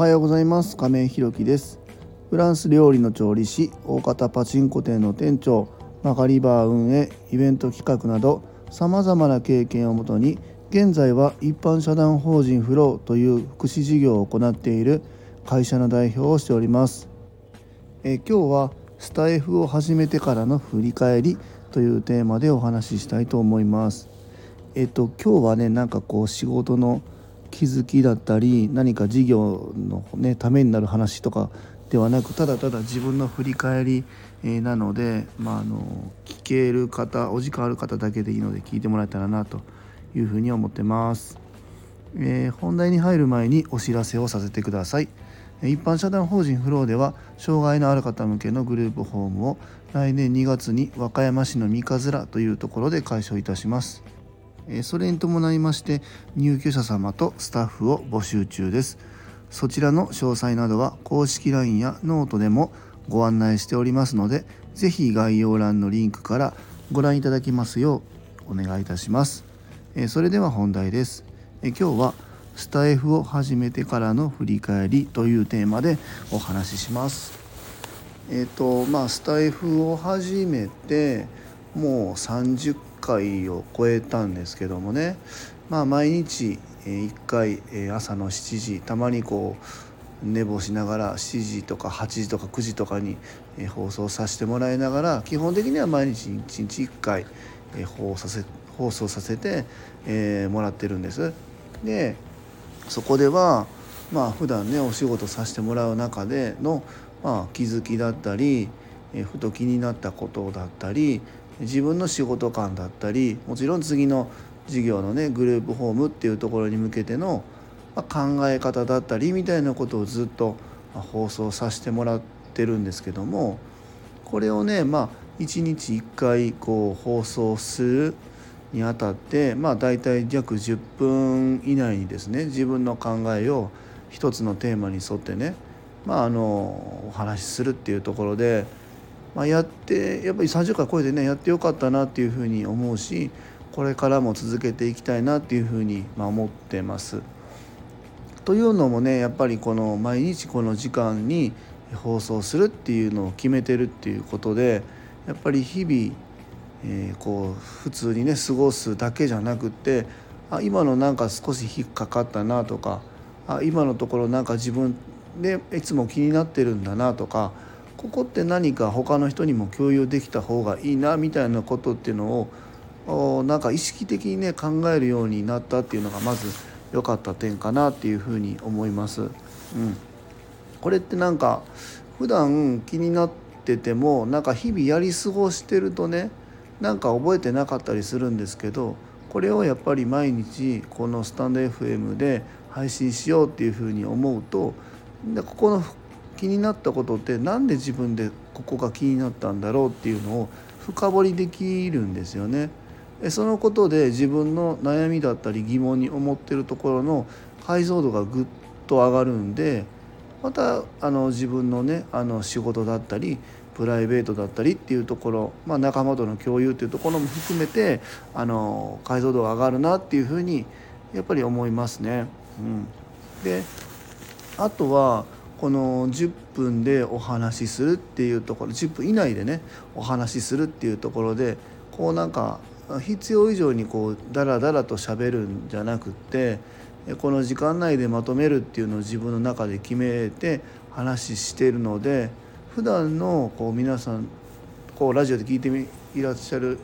はようございます。亀井ひろきです。フランス料理の調理師大型パチンコ店の店長マカリバー運営イベント企画などさまざまな経験をもとに現在は一般社団法人フローという福祉事業を行っている会社の代表をしております。え今日はスタイフを始めてからの振り返りというテーマでお話ししたいと思います。えっと今日はねなんかこう仕事の気づきだったり何か事業の、ね、ためになる話とかではなくただただ自分の振り返り、えなので、まあ、あの聞ける方お時間ある方だけでいいので聞いてもらえたらなというふうに思ってます。えー、本題に入る前にお知らせをさせてください。一般社団法人フローでは障害のある方向けのグループホームを来年2月に和歌山市の三日面というところで開所いたします。それに伴いまして入居者様とスタッフを募集中です。そちらの詳細などは公式 LINE やノートでもご案内しておりますので是非概要欄のリンクからご覧いただきますようお願いいたします。それでは本題です。今日はスタエフを始めてからの振り返りというテーマでお話しします。えっ、ー、とまあスタエフを始めてもう30回を超えたんですけどもねまあ毎日1回朝の7時たまにこう寝坊しながら7時とか8時とか9時とかに放送させてもらいながら基本的には毎日1日1回放送させ放送させてえもらってるんです。でそこではまあ普段ねお仕事させてもらう中での、まあ、気づきだったりえふと気になったことだったり自分の仕事観だったりもちろん次の事業のねグループホームっていうところに向けてのま考え方だったりみたいなことをずっと放送させてもらってるんですけどもこれをねまあ1日1回こう放送するにあたってまあ大体約10分以内にですね自分の考えを一つのテーマに沿ってねまああのお話しするっていうところでまあ、やってやっぱり30回超えてねやってよかったなっていうふうに思うしこれからも続けていきたいなっていうふうにま思ってます。というのもねやっぱりこの毎日この時間に放送するっていうのを決めてるっていうことでやっぱり日々、えー、こう普通にね過ごすだけじゃなくってあ今のなんか少し引っかかったなとかあ今のところなんか自分でいつも気になってるんだなとかここって何か他の人にも共有できた方がいいなみたいなことっていうのをなんか意識的にね考えるようになったっていうのがまず良かった点かなっていうふうに思います。うん、これってなんか普段気になっててもなんか日々やり過ごしてるとねなんか覚えてなかったりするんですけどこれをやっぱり毎日このスタンド FM で配信しようっていうふうに思うとでここの気になったことって何で自分でここが気になったんだろうっていうのを深掘りできるんですよね。そのことで自分の悩みだったり疑問に思ってるところの解像度がぐっと上がるんでまたあの自分のねあの仕事だったりプライベートだったりっていうところ、まあ、仲間との共有っていうところも含めてあの解像度が上がるなっていうふうにやっぱり思いますね。うん、であとはこの10分でお話しするっていうところ10分以内でねお話しするっていうところでこうなんか必要以上にこうダラダラと喋るんじゃなくってこの時間内でまとめるっていうのを自分の中で決めて話してるので普段のこう皆さんこうラジオで聞いていらっしゃる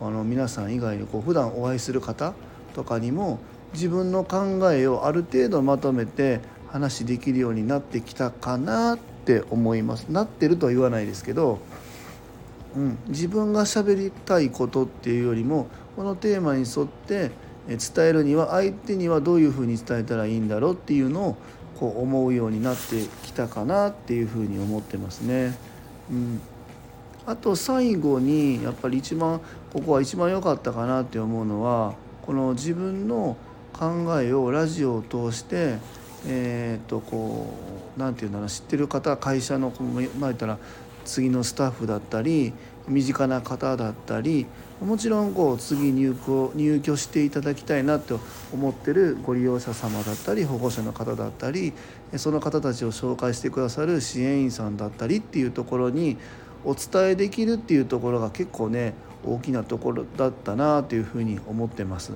あの皆さん以外にこう普段お会いする方とかにも自分の考えをある程度まとめて話できるようになってきたかなって思いますなってるとは言わないですけど、うん、自分が喋りたいことっていうよりもこのテーマに沿って伝えるには相手にはどういうふうに伝えたらいいんだろうっていうのをこう思うようになってきたかなっていうふうに思ってますね。うん、あと最後にやっぱり一番ここは一番良かったかなって思うのはこの自分の考えをラジオを通してえー、とこう何て言うんだろう知ってる方会社のまあ言ったら次のスタッフだったり身近な方だったりもちろんこう次入居入居していただきたいなと思ってるご利用者様だったり保護者の方だったりその方たちを紹介してくださる支援員さんだったりっていうところにお伝えできるっていうところが結構ね大きなところだったなというふうに思ってます。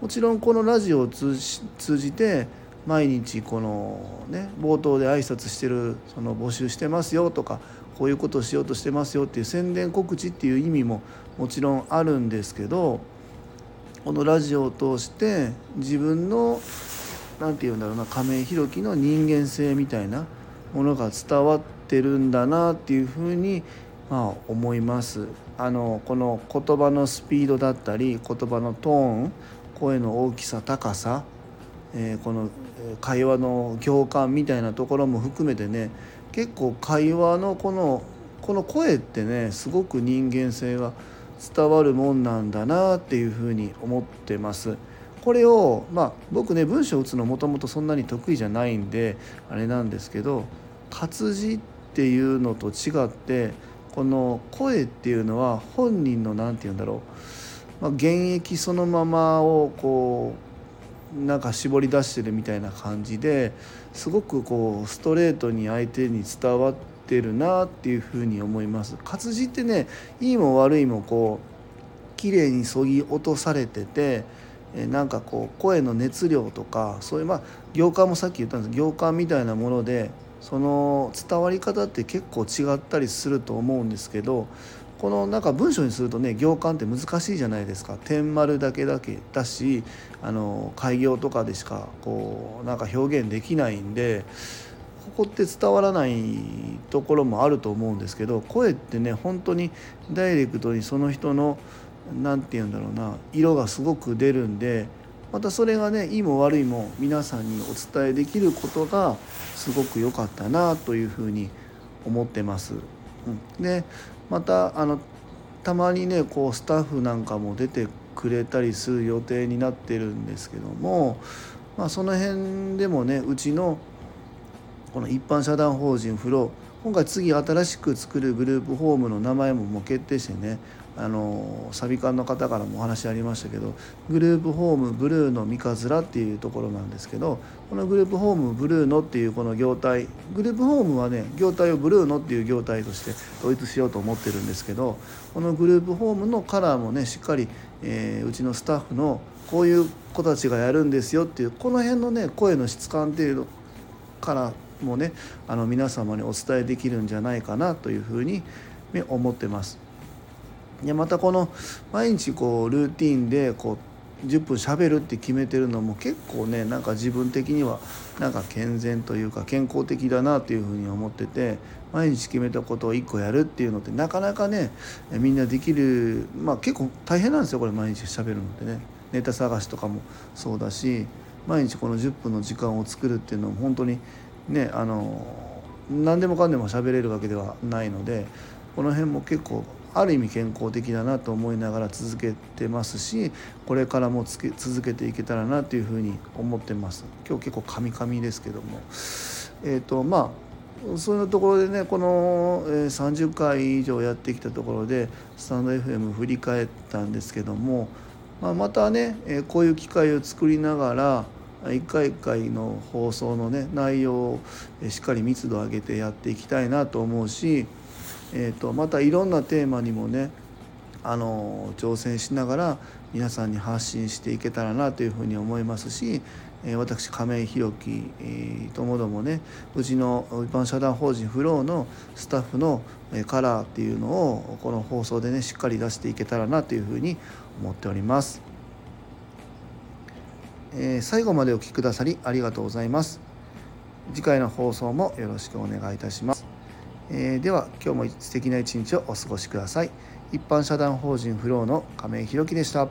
もちろんこのラジオを通じて毎日このね冒頭で挨拶してるその募集してますよとかこういうことをしようとしてますよっていう宣伝告知っていう意味ももちろんあるんですけどこのラジオを通して自分の何て言うんだろうな亀井宏樹の人間性みたいなものが伝わってるんだなっていうふうにまあ思います。あのこの言葉のスピードだったり言葉のトーン声の大きさ高さ、えー、この会話の行間みたいなところも含めてね結構会話のこのこの声ってねすごく人間性が伝わるもんなんだなっていうふうに思ってます。これをまあ僕ね文章を打つのもともとそんなに得意じゃないんであれなんですけど活字っていうのと違ってこの声っていうのは本人の何て言うんだろう、まあ、現役そのままをこうなんか絞り出してるみたいな感じですごくこうストレートに相手に伝わってるなっていうふうに思います。活字ってねいいも悪いもこう綺麗にそぎ落とされててなんかこう声の熱量とかそういうまあ行間もさっき言ったんです。行間みたいなものでその伝わり方って結構違ったりすると思うんですけどこのなんか文章にするとね行間って難しいじゃないですか点丸だけだけだしあの開業とかでしかこうなんか表現できないんでここって伝わらないところもあると思うんですけど声ってね本当にダイレクトにその人の何て言うんだろうな色がすごく出るんでまたそれがねいいも悪いも皆さんにお伝えできることがすごく良かったなというふうに思ってます。うん、でまたあのたまにねこうスタッフなんかも出てくれたりする予定になってるんですけども、まあ、その辺でもねうちのこの一般社団法人フロー今回次新しく作るグループホームの名前ももう決定してねあのサビ館の方からもお話ありましたけどグループホームブルーの三日面っていうところなんですけどこのグループホームブルーのっていうこの業態グループホームはね業態をブルーのっていう業態として統一しようと思ってるんですけどこのグループホームのカラーもねしっかり、えー、うちのスタッフのこういう子たちがやるんですよっていうこの辺のね声の質感っていうのからもねあの皆様にお伝えできるんじゃないかなというふうに思ってます。でまたこの毎日こうルーティンでこう10分しゃべるって決めてるのも結構ねなんか自分的にはなんか健全というか健康的だなというふうに思ってて毎日決めたことを1個やるっていうのってなかなかねみんなできるまあ結構大変なんですよこれ毎日しゃべるのってね。ネタ探しとかもそうだし毎日この10分の時間を作るっていうのも本当にねあの何でもかんでも喋れるわけではないのでこの辺も結構ある意味健康的だなと思いながら続けてますしこれからもつけ続けていけたらなというふうに思ってます。今日結構カミカミですけども。えっ、ー、とまあそういうところでねこの30回以上やってきたところでスタンド FM 振り返ったんですけども、まあ、またねこういう機会を作りながら一回一回の放送のね内容をしっかり密度を上げてやっていきたいなと思うしえーと、またいろんなテーマにもねあの挑戦しながら皆さんに発信していけたらなというふうに思いますし、えー、私亀井宏樹、えー、ともどもねうちの一般社団法人フローのスタッフのカラーっていうのをこの放送でねしっかり出していけたらなというふうに思っております。えー、最後までお聴きくださりありがとうございます。次回の放送もよろしくお願いいたします。えー、では今日も素敵な一日をお過ごしください。一般社団法人フローの亀井宏樹でした。